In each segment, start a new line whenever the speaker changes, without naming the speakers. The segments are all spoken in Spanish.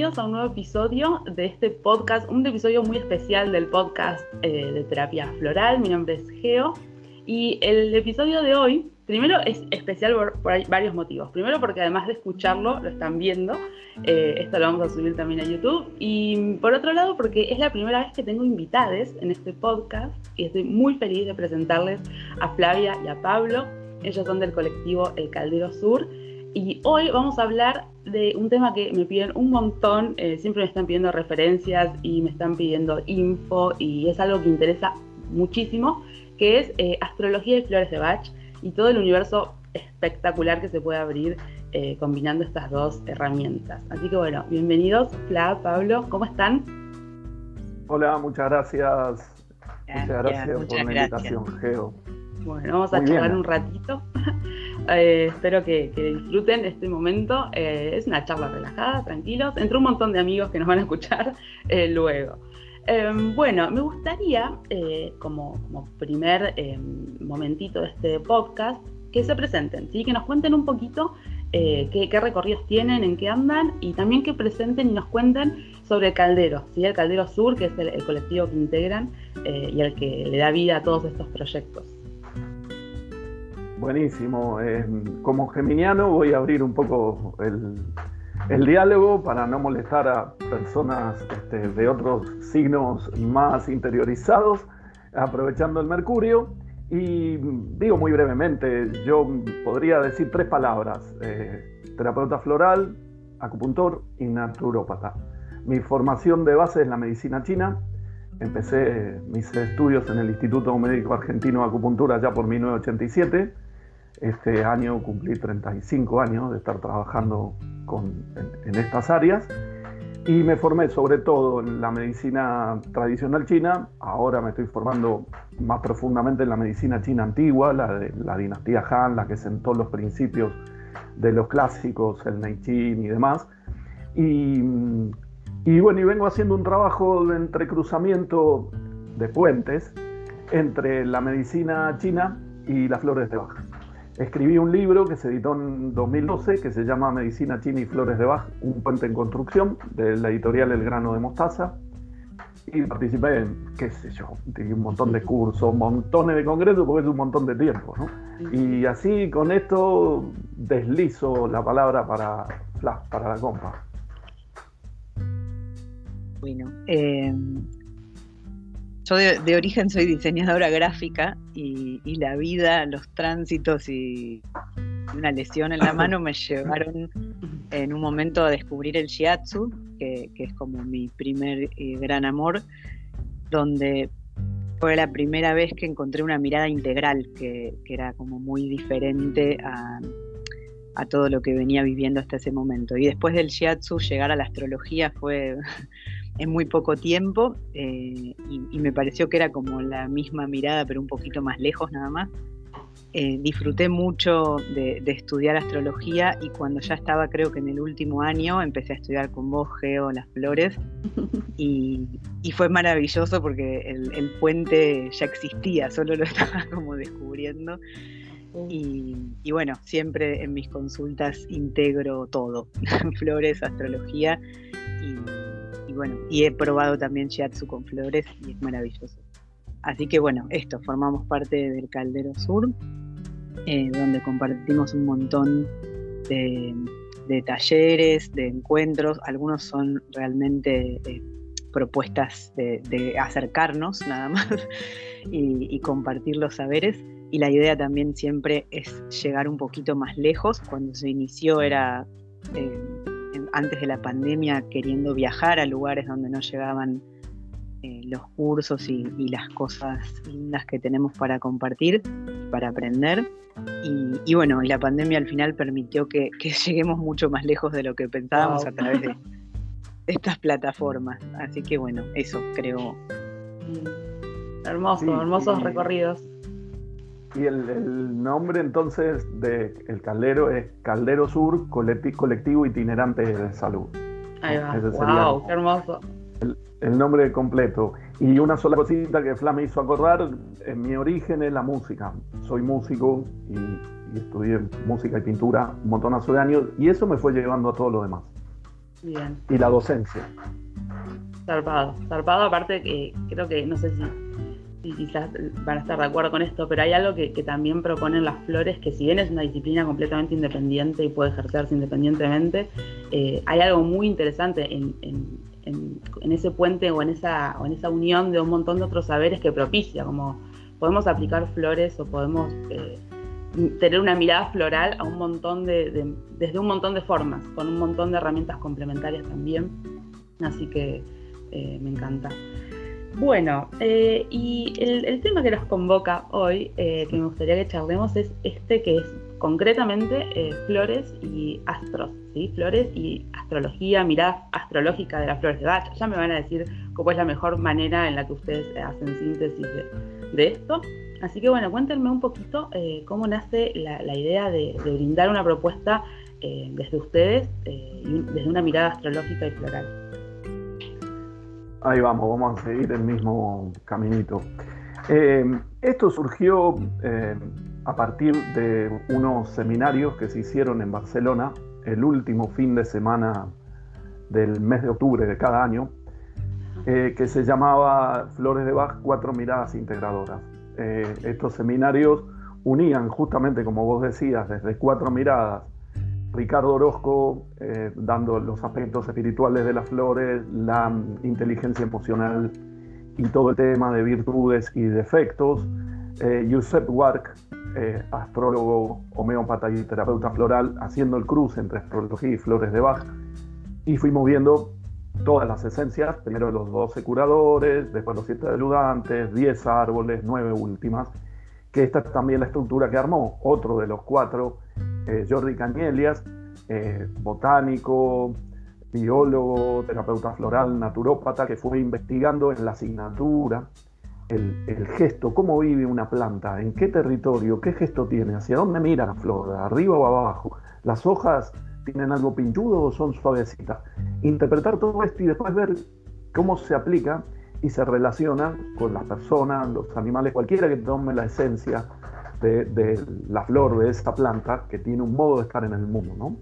bienvenidos a un nuevo episodio de este podcast, un episodio muy especial del podcast eh, de terapia floral. Mi nombre es Geo y el episodio de hoy, primero es especial por, varios motivos. Primero porque además de escucharlo, lo están viendo. Eh, esto lo vamos a subir también a YouTube. Y por otro lado porque es la primera vez que tengo invitades en este podcast y estoy muy feliz de presentarles a Flavia y a Pablo. Ellos son del colectivo El Caldero Sur y hoy vamos a hablar de un tema que me piden un montón, eh, siempre me están pidiendo referencias y me están pidiendo info y es algo que interesa muchísimo, que es eh, astrología y flores de Bach y todo el universo espectacular que se puede abrir eh, combinando estas dos herramientas. Así que bueno, bienvenidos, Fla, Pablo, ¿cómo están?
Hola, muchas gracias. Muchas gracias por la invitación, Geo.
Bueno, vamos a charlar un ratito. Eh, espero que, disfruten este momento. Eh, es una charla relajada, tranquilos, entre un montón de amigos que nos van a escuchar eh, luego. Em, bueno, me gustaría, como, primer em, momentito de este podcast, que se presenten, ¿sí? que nos cuenten un poquito qué, recorridos tienen, en qué andan y también que presenten y nos cuenten sobre el Caldero, ¿sí? el Caldero Sur, que es el colectivo que integran y el que le da vida a todos estos proyectos.
Buenísimo. Eh, como geminiano voy a abrir un poco el, diálogo para no molestar a personas este, de otros signos más interiorizados, aprovechando el Mercurio. Y digo muy brevemente, yo podría decir tres palabras, eh, terapeuta floral, acupuntor y naturópata. Mi formación de base es la medicina china. Empecé mis estudios en el Instituto Médico Argentino de Acupuntura ya por 1987 este año cumplí 35 años de estar trabajando en, estas áreas y me formé sobre todo en la medicina tradicional china. Ahora me estoy formando más profundamente en la medicina china antigua, la de la dinastía Han, la que sentó los principios de los clásicos, el Neichin y demás. Y, bueno, y vengo haciendo un trabajo de entrecruzamiento de puentes entre la medicina china y las flores de Bach escribí un libro que se editó en 2012 que se llama Medicina China y Flores de Bach, un puente en construcción, de la editorial El Grano de Mostaza. Y participé en, qué sé yo, un montón de cursos, montones de congresos, porque es un montón de tiempo. ¿no? Y así con esto deslizo la palabra para, para la compa.
Bueno, eh, yo de, origen soy diseñadora gráfica y, la vida, los tránsitos y una lesión en la mano me llevaron en un momento a descubrir el shiatsu, que, es como mi primer eh, gran amor, donde fue la primera vez que encontré una mirada integral que, era como muy diferente a, a, todo lo que venía viviendo hasta ese momento. Y después del shiatsu llegar a la astrología fue en muy poco tiempo eh, y, me pareció que era como la misma mirada pero un poquito más lejos nada más. Eh, disfruté mucho de, estudiar astrología y cuando ya estaba creo que en el último año empecé a estudiar con vos Geo las flores y, fue maravilloso porque el, puente ya existía, solo lo estaba como descubriendo. Y, y, bueno, siempre en mis consultas integro todo, flores, astrología y bueno, y he probado también shiatsu con flores y es maravilloso. Así que bueno, esto, formamos parte del Caldero Sur, eh, donde compartimos un montón de, talleres, de encuentros, algunos son realmente eh, propuestas de, acercarnos nada más y, compartir los saberes. Y la idea también siempre es llegar un poquito más lejos. Cuando se inició era eh, antes de la pandemia queriendo viajar a lugares donde no llegaban eh, los cursos y, las cosas lindas que tenemos para compartir, para aprender. Y, bueno, la pandemia al final permitió que, lleguemos mucho más lejos de lo que pensábamos a través de estas plataformas. Así que bueno, eso creo.
Hermoso, hermosos recorridos.
Y el, nombre entonces de el caldero es Caldero Sur Colectivo Itinerante de Salud.
Ahí va. wow, qué hermoso.
El, nombre completo. Y una sola cosita que Fla me hizo acordar, en mi origen es la música. Soy músico y, estudié música y pintura un montonazo de años y eso me fue llevando a todo lo demás. y la docencia.
Zarpado, zarpado aparte que creo que, no sé si, quizás van a estar de acuerdo con esto, pero hay algo que, también proponen las flores, que si bien es una disciplina completamente independiente y puede ejercerse independientemente, eh, hay algo muy interesante en, ese puente o en esa, o en esa unión de un montón de otros saberes que propicia, como podemos aplicar flores o podemos... Eh, tener una mirada floral a un montón de, desde un montón de formas, con un montón de herramientas complementarias también. Así que eh, me encanta. Bueno, eh, y el, tema que nos convoca hoy, eh, que me gustaría que charlemos, es este que es concretamente flores y astros, ¿sí? Flores y astrología, mirada astrológica de las flores de Bach. Ya me van a decir cómo es la mejor manera en la que ustedes hacen síntesis de esto. Así que bueno, cuéntenme un poquito eh, cómo nace la, idea de, brindar una propuesta eh, desde ustedes, eh, desde una mirada astrológica y floral.
Ahí vamos, vamos a seguir el mismo caminito. esto surgió a partir de unos seminarios que se hicieron en Barcelona el último fin de semana del mes de octubre de cada año, que se llamaba Flores de Bach, cuatro miradas integradoras. Eh, estos seminarios unían justamente, como vos decías, desde cuatro miradas, Ricardo Orozco eh, dando los aspectos espirituales de las flores, la inteligencia emocional y todo el tema de virtudes y defectos, eh, Josep Wark, astrólogo, homeópata y terapeuta floral, haciendo el cruce entre astrología y flores de Bach, y fuimos viendo todas las esencias, primero los 12 curadores, después los 7 deludantes, 10 árboles, 9 últimas, que esta es también la estructura que armó otro de los cuatro, eh, Jordi Cañelias, eh, botánico, biólogo, terapeuta floral, naturópata, que fue investigando en la asignatura el, gesto, cómo vive una planta, en qué territorio, qué gesto tiene, hacia dónde mira la flor, arriba o abajo, las hojas tienen algo pinchudo o son suavecitas. Interpretar todo esto y después ver cómo se aplica y se relaciona con las personas, los animales, cualquiera que tome la esencia de, la flor de esta planta que tiene un modo de estar en el mundo. ¿no?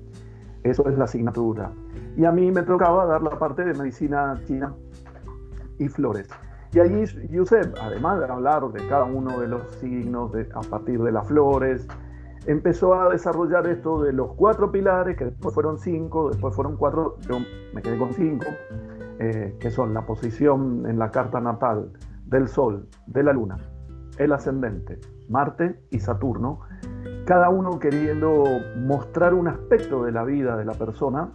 Eso es la asignatura. Y a mí me tocaba dar la parte de medicina china y flores. Y allí Yusef, además de hablar de cada uno de los signos a partir de las flores, empezó a desarrollar esto de los cuatro pilares, que después fueron cinco, después fueron cuatro, yo me quedé con cinco, eh, que son la posición en la carta natal del Sol, de la Luna, el ascendente, Marte y Saturno, cada uno queriendo mostrar un aspecto de la vida de la persona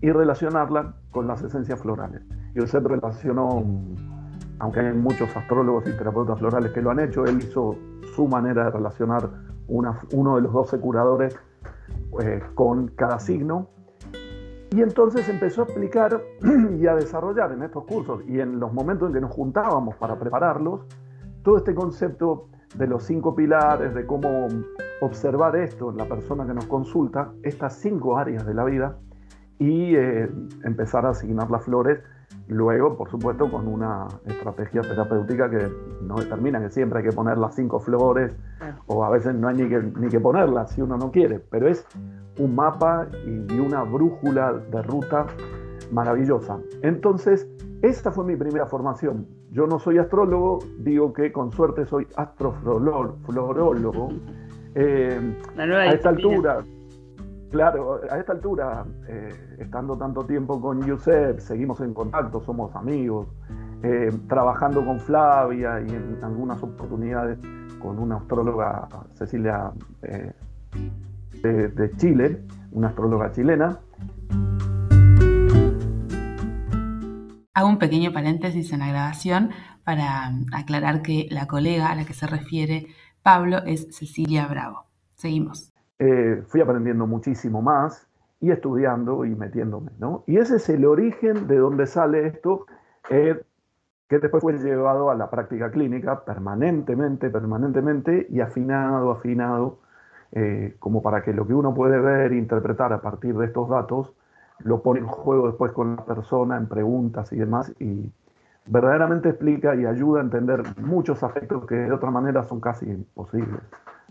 y relacionarla con las esencias florales. Usted relacionó, aunque hay muchos astrólogos y terapeutas florales que lo han hecho, él hizo su manera de relacionar uno de los 12 curadores eh, con cada signo. Y entonces empezó a aplicar y a desarrollar en estos cursos y en los momentos en que nos juntábamos para prepararlos, todo este concepto de los cinco pilares, de cómo observar esto en la persona que nos consulta, estas cinco áreas de la vida, y eh, empezar a asignar las flores Luego, por supuesto, con una estrategia terapéutica que no determina que siempre hay que poner las cinco flores o a veces no hay ni que, ni que ponerlas si uno no quiere, pero es un mapa y una brújula de ruta maravillosa. Entonces, esta fue mi primera formación. Yo no soy astrólogo, digo que con suerte soy astroflorólogo. Eh, a esta altura, Claro, a esta altura, eh, estando tanto tiempo con Yusef, seguimos en contacto, somos amigos, eh, trabajando con Flavia y en algunas oportunidades con una astróloga, Cecilia de, Chile, una astróloga chilena.
Hago un pequeño paréntesis en la grabación para aclarar que la colega a la que se refiere Pablo es Cecilia Bravo. Seguimos.
Eh, fui aprendiendo muchísimo más y estudiando y metiéndome, ¿no? Y ese es el origen de donde sale esto, eh, que después fue llevado a la práctica clínica permanentemente, permanentemente y afinado, afinado, eh, como para que lo que uno puede ver e interpretar a partir de estos datos, lo pone en juego después con la persona, en preguntas y demás, y verdaderamente explica y ayuda a entender muchos aspectos que de otra manera son casi imposibles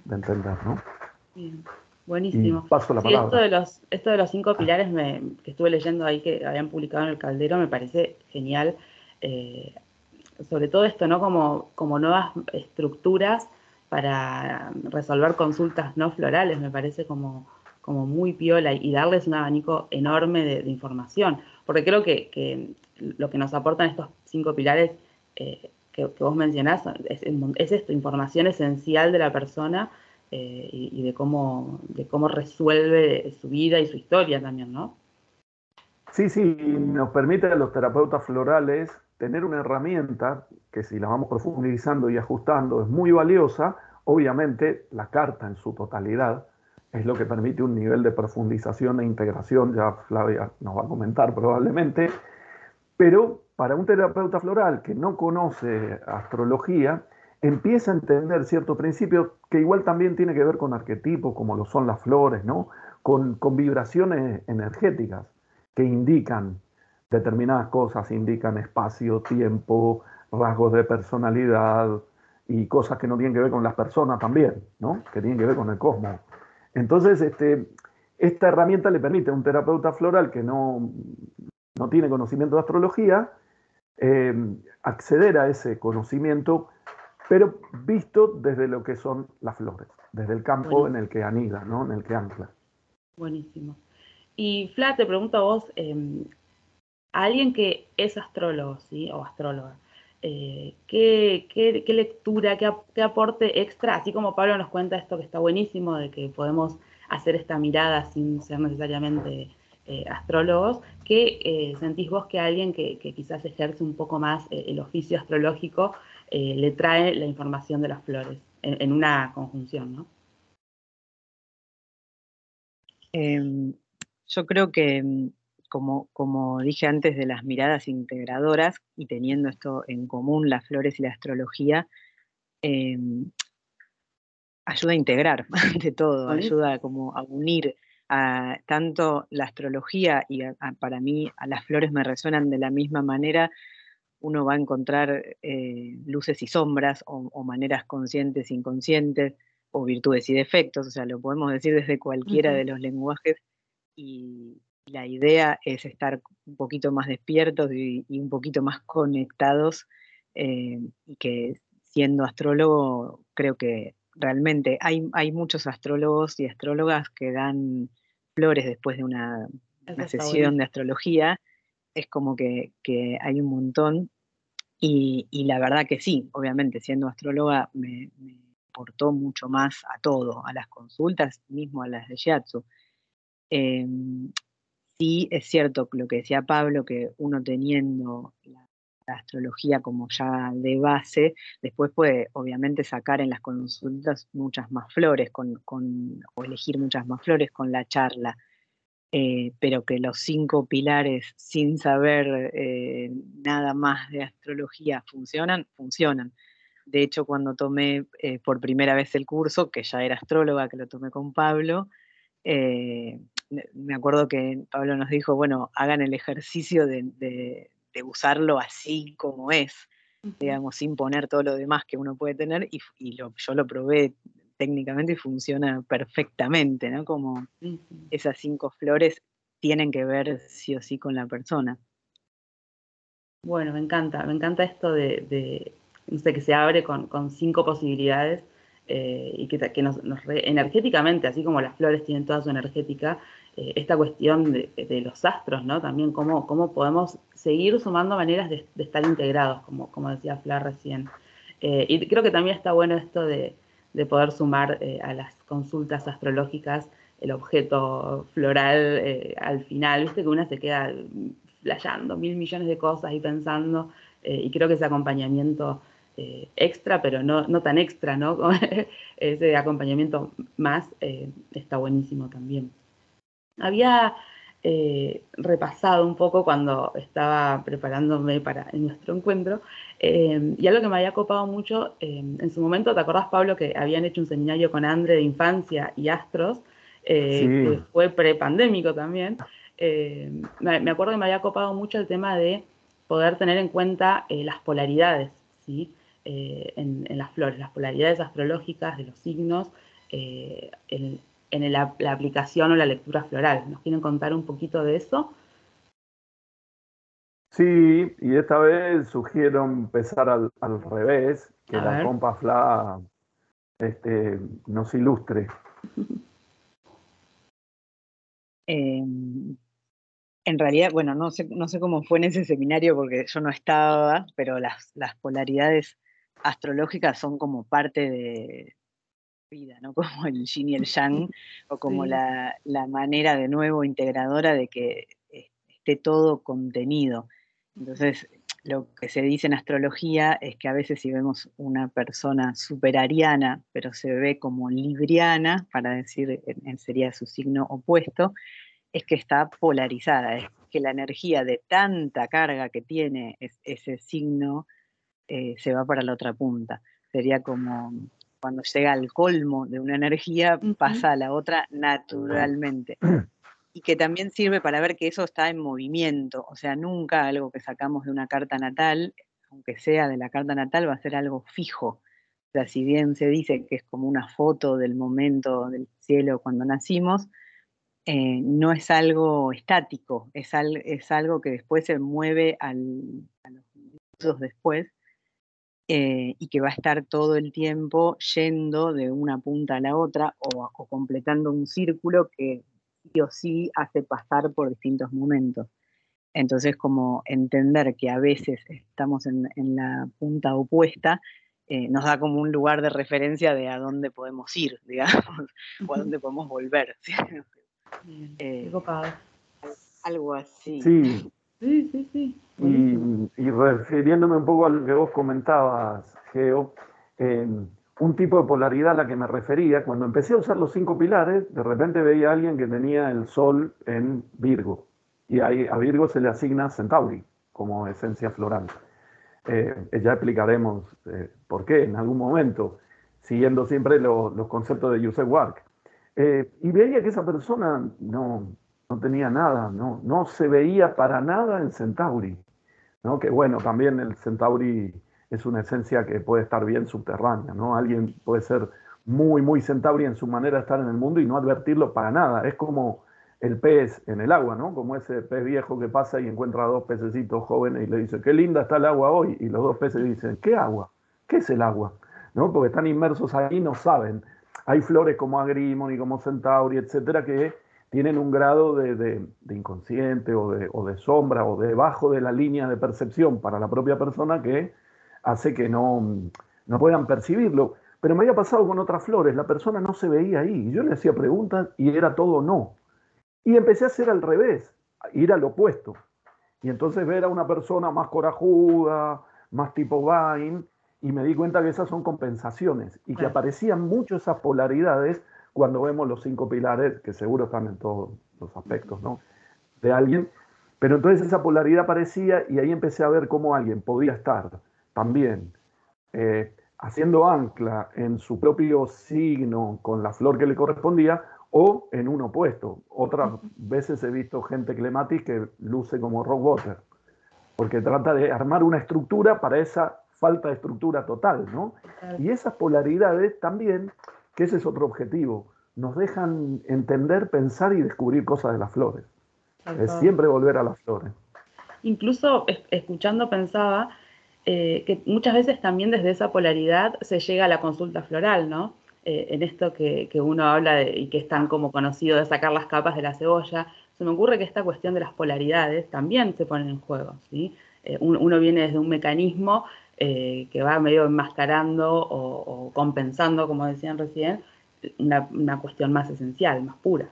de entender, ¿no?
Buenísimo.
paso la palabra.
esto de los, esto de los cinco pilares que estuve leyendo ahí que habían publicado en el Caldero me parece genial. Eh, sobre todo esto, ¿no? Como, como nuevas estructuras para resolver consultas no florales, me parece como, como muy piola y darles un abanico enorme de, información. Porque creo que, lo que nos aportan estos cinco pilares eh, que, vos mencionás es, es, esto, información esencial de la persona eh, y, de, cómo, de cómo resuelve su vida y su historia también, ¿no?
Sí, sí, nos permite a los terapeutas florales tener una herramienta que si la vamos profundizando y ajustando es muy valiosa, obviamente la carta en su totalidad es lo que permite un nivel de profundización e integración, ya Flavia nos va a comentar probablemente, pero para un terapeuta floral que no conoce astrología, empieza a entender ciertos principios que igual también tiene que ver con arquetipos, como lo son las flores, ¿no? con, con vibraciones energéticas que indican determinadas cosas, indican espacio, tiempo, rasgos de personalidad y cosas que no tienen que ver con las personas también, ¿no? que tienen que ver con el cosmos. Entonces, este, esta herramienta le permite a un terapeuta floral que no, no tiene conocimiento de astrología eh, acceder a ese conocimiento, pero visto desde lo que son las flores, desde el campo en el que anida, ¿no? en el que ancla.
Buenísimo. Y Fla, te pregunto a vos, em, alguien que es astrólogo, ¿sí? O astróloga, eh, ¿qué, lectura, qué, aporte extra, así como Pablo nos cuenta esto que está buenísimo, de que podemos hacer esta mirada sin ser necesariamente eh, astrólogos, ¿qué eh, sentís vos que alguien que, quizás ejerce un poco más el oficio astrológico le trae la información de las flores en, una conjunción, ¿no?
Em, yo creo que mm, como, dije antes, de las miradas integradoras y teniendo esto en común, las flores y la astrología, em, ayuda a integrar ante todo, ayuda como a unir a, tanto la astrología y para mí a las flores me resuenan de la misma manera, uno va a encontrar eh, luces y sombras o, maneras conscientes, e inconscientes, o virtudes y defectos, o sea, lo podemos decir desde cualquiera de los lenguajes y, la idea es estar un poquito más despiertos y, un poquito más conectados eh, y que siendo astrólogo creo que realmente hay, hay muchos astrólogos y astrólogas que dan flores después de una, sesión de astrología. Es como que, hay un montón y, la verdad que sí, obviamente siendo astróloga me, me aportó mucho más a todo, a las consultas, mismo a las de Shiatsu. Em, sí es cierto lo que decía Pablo, que uno teniendo la, astrología como ya de base, después puede obviamente sacar en las consultas muchas más flores con, o elegir muchas más flores con la charla. Eh, pero que los cinco pilares sin saber eh, nada más de astrología funcionan, funcionan. De hecho, cuando tomé eh, por primera vez el curso, que ya era astróloga, que lo tomé con Pablo, me acuerdo que Pablo nos dijo, bueno, hagan el ejercicio de, usarlo así como es, digamos, sin poner todo lo demás que uno puede tener, y, yo lo probé técnicamente y funciona perfectamente, ¿no? Como esas cinco flores tienen que ver sí o sí con la persona.
Bueno, me encanta, me encanta esto de, que se abre con, con cinco posibilidades eh, y que, nos, energéticamente, así como las flores tienen toda su energética, eh, esta cuestión de, los astros, ¿no? También cómo, cómo podemos seguir sumando maneras de, estar integrados, como, como decía Fla recién. Eh, y creo que también está bueno esto de, poder sumar a las consultas astrológicas el objeto floral al final, viste que una se queda flayando mil millones de cosas y pensando, y creo que ese acompañamiento eh, extra, pero no, no, tan extra, ¿no? Ese acompañamiento más eh, está buenísimo también. Había eh, repasado un poco cuando estaba preparándome para nuestro encuentro, y algo que me había copado mucho, en su momento, ¿te acordás, Pablo, que habían hecho un seminario con Andre de infancia y astros, que fue prepandémico también? me acuerdo que me había copado mucho el tema de poder tener en cuenta las polaridades, ¿sí? Eh, en, las flores, las polaridades astrológicas de los signos, eh, en, en la aplicación o la lectura floral. ¿Nos quieren contar un poquito de eso?
Sí, y esta vez sugiero empezar al, revés, que la compa Fla este, nos ilustre.
Em, en realidad, bueno, no sé, no sé cómo fue en ese seminario porque yo no estaba, pero las, las polaridades astrológicas son como parte de vida, ¿no? Como el yin y el yang, o como la, la manera de nuevo integradora de que esté todo contenido. Entonces, lo que se dice en astrología es que a veces si vemos una persona superariana, pero se ve como libriana, para decir, sería su signo opuesto, es que está polarizada, es que la energía de tanta carga que tiene ese signo eh, se va para la otra punta. Sería como cuando llega al colmo de una energía, pasa a la otra naturalmente. y que también sirve para ver que eso está en movimiento, o sea, nunca algo que sacamos de una carta natal, aunque sea de la carta natal, va a ser algo fijo. O sea, si bien se dice que es como una foto del momento del cielo cuando nacimos, eh, no es algo estático, es, es, algo que después se mueve a los minutos después eh, y que va a estar todo el tiempo yendo de una punta a la otra o, o completando un círculo que sí o sí hace pasar por distintos momentos. Entonces, como entender que a veces estamos en, la punta opuesta, eh, nos da como un lugar de referencia de a dónde podemos ir, digamos, o a dónde podemos volver.
Eh,
algo así.
Sí.
Sí, sí, sí.
Y, refiriéndome un poco a lo que vos comentabas, Geo, eh, un tipo de polaridad a la que me refería. Cuando empecé a usar los cinco pilares, de repente veía a alguien que tenía el Sol en Virgo. Y ahí a Virgo se le asigna Centauri como esencia floral. Eh, ya explicaremos eh, por qué en algún momento, siguiendo siempre los conceptos de Joseph Wark. Y veía que esa persona no, no tenía nada, no, no se veía para nada en Centauri. ¿no? Que bueno, también el Centauri es una esencia que puede estar bien subterránea, ¿no? Alguien puede ser muy, muy centauri en su manera de estar en el mundo y no advertirlo para nada. Es como el pez en el agua, ¿no? Como ese pez viejo que pasa y encuentra a dos pececitos jóvenes y le dice, qué linda está el agua hoy. Y los dos peces dicen, ¿qué agua? ¿Qué es el agua? ¿No? Porque están inmersos ahí y no saben. Hay flores como agrimony, como centauri, etcétera, que tienen un grado de, inconsciente o de, o de sombra o debajo de la línea de percepción para la propia persona que hace que no, no puedan percibirlo. Pero me había pasado con otras flores, la persona no se veía ahí. Yo le hacía preguntas y era todo no. Y empecé a hacer al revés, ir al opuesto. Y entonces ver a una persona más corajuda, más tipo Vine, y me di cuenta que esas son compensaciones y que aparecían mucho esas polaridades cuando vemos los cinco pilares, que seguro están en todos los aspectos ¿no? de alguien. Pero entonces esa polaridad aparecía y ahí empecé a ver cómo alguien podía estar también eh, haciendo ancla en su propio signo con la flor que le correspondía o en un opuesto. Otras veces he visto gente clematis que luce como rock water, porque trata de armar una estructura para esa falta de estructura total, ¿no? Y esas polaridades también, que ese es otro objetivo, nos dejan entender, pensar y descubrir cosas de las flores. Es siempre volver a las flores.
Incluso escuchando pensaba eh, que muchas veces también desde esa polaridad se llega a la consulta floral, ¿no? Eh, en esto que, uno habla y que es tan como conocido de sacar las capas de la cebolla, se me ocurre que esta cuestión de las polaridades también se pone en juego, ¿sí? Eh, uno, viene desde un mecanismo que va medio enmascarando o, compensando, como decían recién, una, una cuestión más esencial, más pura.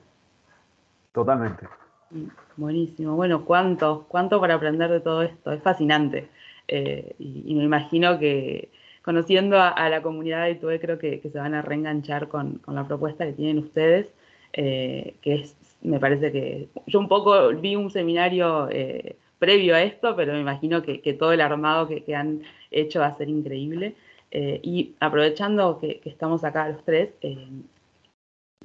Totalmente.
Mm, buenísimo. Bueno, ¿cuánto, cuánto para aprender de todo esto? Es fascinante. Eh, y, me imagino que conociendo a, la comunidad de Itube creo que, se van a reenganchar con, la propuesta que tienen ustedes, eh, que es, me parece que yo un poco vi un seminario eh, previo a esto, pero me imagino que, todo el armado que, han hecho va a ser increíble. y aprovechando que, estamos acá los tres,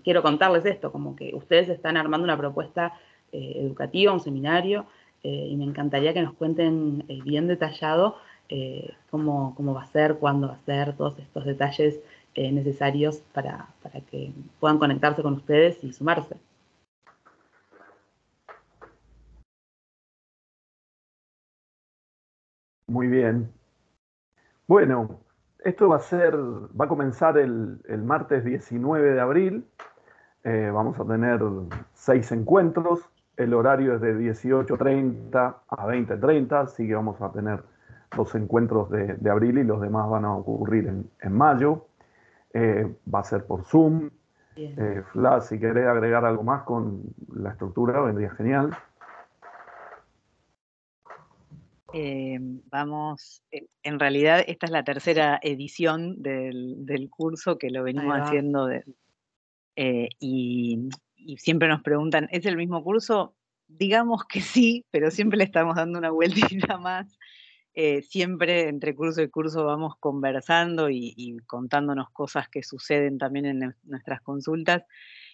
quiero contarles esto, como que ustedes están armando una propuesta educativa, un seminario, eh, y me encantaría que nos cuenten eh, bien detallado eh, cómo, va a ser, cuándo va a ser, todos estos detalles eh, necesarios para, para que puedan conectarse con ustedes y sumarse.
Muy bien. Bueno, esto va a ser, va a comenzar el, martes 19 de abril. Eh, vamos a tener seis encuentros. El horario es de 18.30 a 20.30, así que vamos a tener dos encuentros de, abril y los demás van a ocurrir en, mayo. Eh, va a ser por Zoom. Eh, Fla, si querés agregar algo más con la estructura, vendría genial.
Eh, vamos, eh, en realidad esta es la tercera edición del, curso que lo venimos haciendo eh, y, siempre nos preguntan, ¿es el mismo curso? Digamos que sí, pero siempre le estamos dando una vueltita más. siempre entre curso y curso vamos conversando y, contándonos cosas que suceden también en nuestras consultas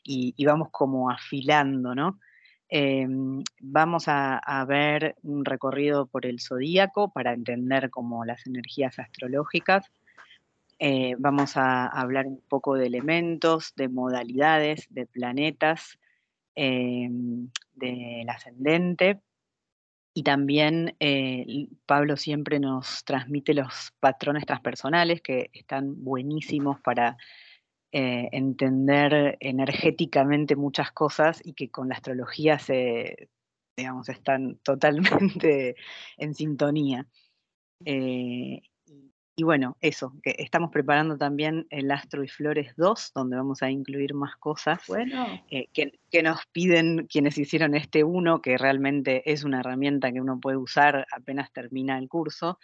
y, y vamos como afilando, ¿no? Em, vamos a, ver un recorrido por el zodíaco para entender como las energías astrológicas. Eh, vamos a hablar un poco de elementos, de modalidades, de planetas, em, del ascendente. Y también eh, Pablo siempre nos transmite los patrones transpersonales que están buenísimos para eh, entender energéticamente muchas cosas y que con la astrología se, digamos, están totalmente en sintonía. Eh, y bueno, eso, que estamos preparando también el Astro y Flores 2, donde vamos a incluir más cosas
bueno.
Eh, que, nos piden quienes hicieron este uno, que realmente es una herramienta que uno puede usar apenas termina el curso,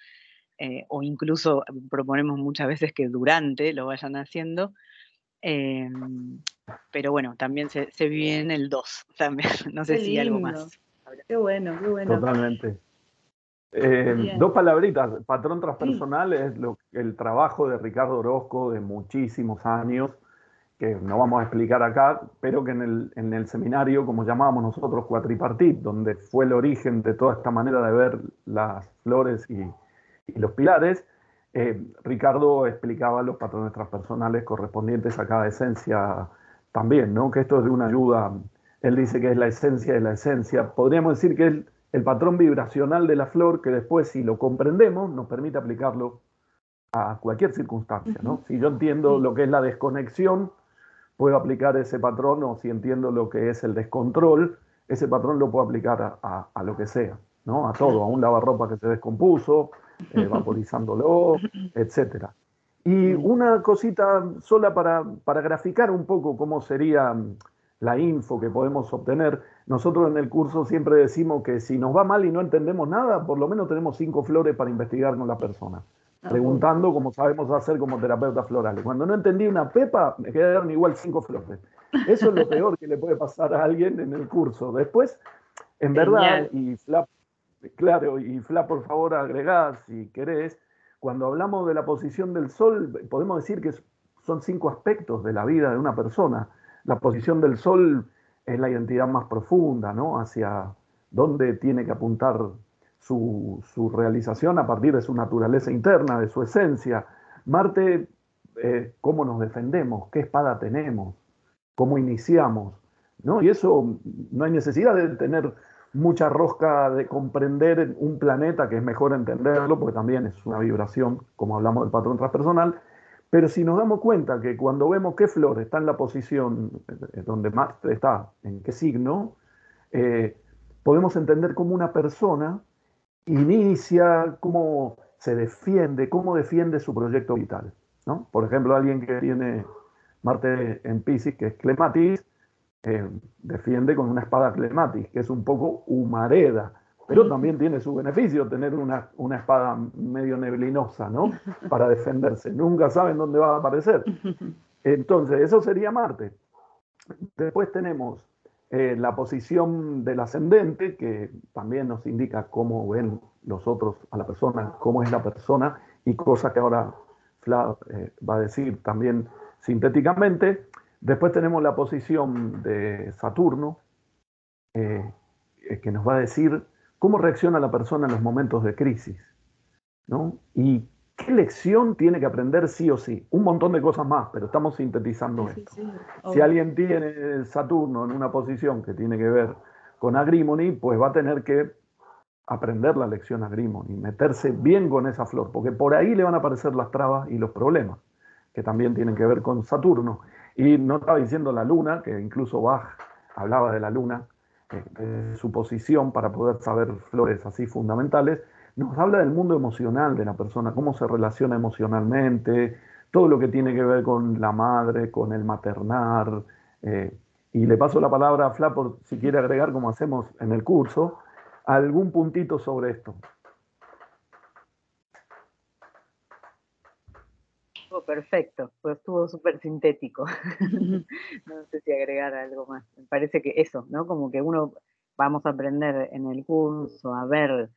o incluso proponemos muchas veces que durante lo vayan haciendo, Em, pero bueno, también se, se viene el 2 también. No sé si algo más.
Qué bueno, qué bueno.
Totalmente. Eh, dos palabritas. Patrón transpersonal es lo, el trabajo de Ricardo Orozco de muchísimos años, que no vamos a explicar acá, pero que en el, en el seminario, como llamábamos nosotros, cuatripartit, donde fue el origen de toda esta manera de ver las flores y, y los pilares, eh, Ricardo explicaba los patrones transpersonales correspondientes a cada esencia también, ¿no? Que esto es de una ayuda. Él dice que es la esencia de la esencia. Podríamos decir que es el patrón vibracional de la flor que después, si lo comprendemos, nos permite aplicarlo a cualquier circunstancia, ¿no? Si yo entiendo lo que es la desconexión, puedo aplicar ese patrón, o si entiendo lo que es el descontrol, ese patrón lo puedo aplicar a, a lo que sea, ¿no? A todo, a un lavarropa que se descompuso, eh, vaporizándolo, etc. Y una cosita sola para, para graficar un poco cómo sería mm, la info que podemos obtener. Nosotros en el curso siempre decimos que si nos va mal y no entendemos nada, por lo menos tenemos cinco flores para investigar con la persona. Ah, preguntando como sabemos hacer como terapeutas florales. Cuando no entendí una pepa, me quedaron igual cinco flores. Eso es lo peor que le puede pasar a alguien en el curso. Después, en verdad, y Flap Claro, y Fla, por favor, agregá si querés. Cuando hablamos de la posición del Sol, podemos decir que son cinco aspectos de la vida de una persona. La posición del Sol es la identidad más profunda, ¿no? Hacia dónde tiene que apuntar su, realización a partir de su naturaleza interna, de su esencia. Marte, eh, cómo nos defendemos, qué espada tenemos, cómo iniciamos, ¿no? Y eso no hay necesidad de tener mucha rosca de comprender un planeta, que es mejor entenderlo, porque también es una vibración, como hablamos del patrón transpersonal, pero si nos damos cuenta que cuando vemos qué flor está en la posición eh, donde más está, en qué signo, eh, podemos entender cómo una persona inicia, cómo se defiende, cómo defiende su proyecto vital. ¿no? Por ejemplo, alguien que tiene Marte en Pisces, que es Clematis, eh, defiende con una espada clematis, que es un poco humareda, pero también tiene su beneficio tener una, una, espada medio neblinosa, ¿no? Para defenderse. Nunca saben dónde va a aparecer. Entonces, eso sería Marte. Después tenemos eh, la posición del ascendente, que también nos indica cómo ven los otros a la persona, cómo es la persona, y cosas que ahora Flav eh, va a decir también sintéticamente. Después tenemos la posición de Saturno, eh, eh, que nos va a decir cómo reacciona la persona en los momentos de crisis, ¿no? Y ¿qué lección tiene que aprender sí o sí? Un montón de cosas más, pero estamos sintetizando esto. si alguien tiene Saturno en una posición que tiene que ver con Agrimony, pues va a tener que aprender la lección Agrimony, meterse bien con esa flor, porque por ahí le van a aparecer las trabas y los problemas, que también tienen que ver con Saturno. Y no estaba diciendo la luna, que incluso Bach hablaba de la luna, de su posición para poder saber flores así fundamentales, nos habla del mundo emocional de la persona, cómo se relaciona emocionalmente, todo lo que tiene que ver con la madre, con el maternar. Eh, y le paso la palabra a Fla por si quiere agregar, como hacemos en el curso, algún puntito sobre esto.
Perfecto, pues estuvo súper sintético. no sé si agregar algo más. Me parece que eso, ¿no? Como que uno vamos a aprender en el curso a ver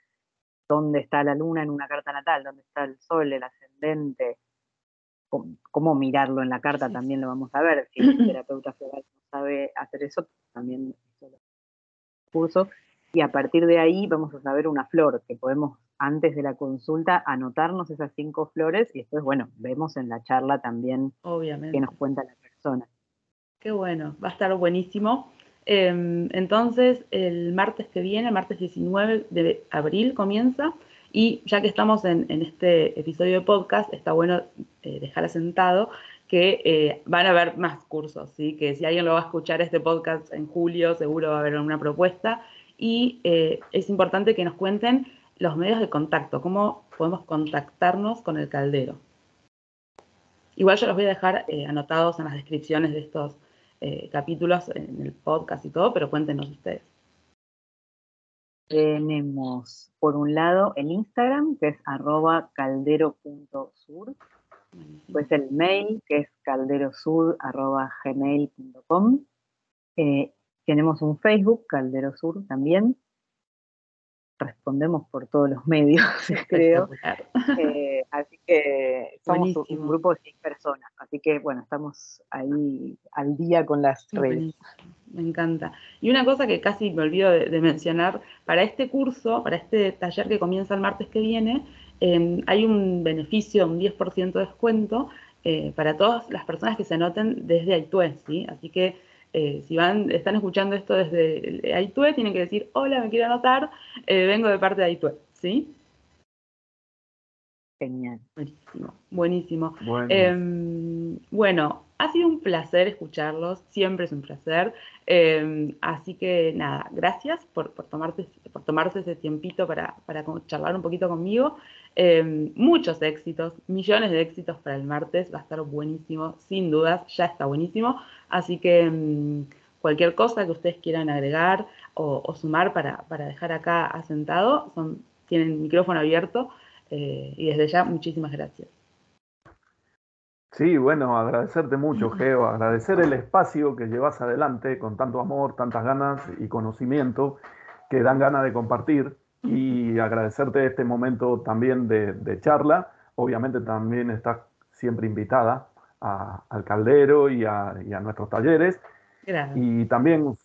dónde está la luna en una carta natal, dónde está el sol, el ascendente, cómo, mirarlo en la carta también lo vamos a ver. Si el terapeuta floral no sabe hacer eso, también curso. Y a partir de ahí vamos a saber una flor que podemos antes de la consulta anotarnos esas cinco flores y después, bueno, vemos en la charla también
Obviamente.
qué nos cuenta la persona.
Qué bueno, va a estar buenísimo. Em, entonces, el martes que viene, el martes 19 de abril comienza. Y ya que estamos en, este episodio de podcast, está bueno eh, dejar asentado que eh, van a haber más cursos, ¿sí? que si alguien lo va a escuchar este podcast en julio, seguro va a haber una propuesta. Y eh, es importante que nos cuenten los medios de contacto, cómo podemos contactarnos con el caldero. Igual yo los voy a dejar anotados en las descripciones de estos eh, capítulos en el podcast y todo, pero cuéntenos ustedes.
Tenemos por un lado el Instagram, que es arroba caldero.sur, pues el mail, que es calderosur.gmail.com. Eh, tenemos un Facebook, Caldero Sur también, respondemos por todos los medios, creo. Eh, así que somos un grupo de seis personas. Así que bueno, estamos ahí al día con las redes.
Me encanta. Y una cosa que casi me olvido de, mencionar, para este curso, para este taller que comienza el martes que viene, em, hay un beneficio, un 10% de descuento eh, para todas las personas que se anoten desde Aitue, ¿sí? Así que eh, si van, están escuchando esto desde Aitue, tienen que decir, hola, me quiero anotar, eh, vengo de parte de Aitue, ¿sí?
Genial.
Buenísimo, buenísimo. Em, bueno. Ha sido un placer escucharlos, siempre es un placer. Em, así que nada, gracias por, tomarte, por tomarse ese tiempito para, para charlar un poquito conmigo. Em, muchos éxitos, millones de éxitos para el martes, va a estar buenísimo, sin dudas, ya está buenísimo. Así que em, cualquier cosa que ustedes quieran agregar o, sumar para, dejar acá asentado, son, tienen micrófono abierto eh, y desde ya muchísimas gracias.
Sí, bueno, agradecerte mucho, Geo, agradecer el espacio que llevas adelante con tanto amor, tantas ganas y conocimiento que dan ganas de compartir y agradecerte este momento también de, charla. Obviamente también estás siempre invitada al caldero y a, nuestros talleres. Y también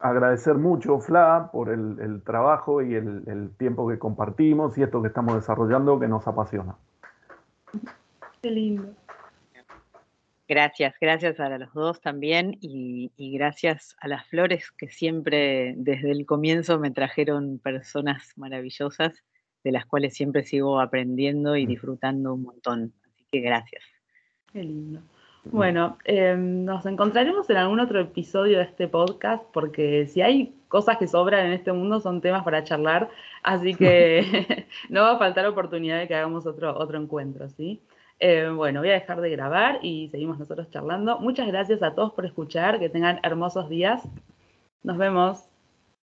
agradecer mucho, Fla, por el, trabajo y el, tiempo que compartimos y esto que estamos desarrollando que nos apasiona.
Qué lindo.
Gracias, gracias a los dos también y, gracias a las flores que siempre desde el comienzo me trajeron personas maravillosas de las cuales siempre sigo aprendiendo y mm. disfrutando un montón. Así que gracias.
Qué lindo. Bueno, em, nos encontraremos en algún otro episodio de este podcast porque si hay cosas que sobran en este mundo son temas para charlar, así que no va a faltar oportunidad de que hagamos otro, otro encuentro, ¿sí? Eh, bueno, voy a dejar de grabar y seguimos nosotros charlando. Muchas gracias a todos por escuchar, que tengan hermosos días. Nos vemos.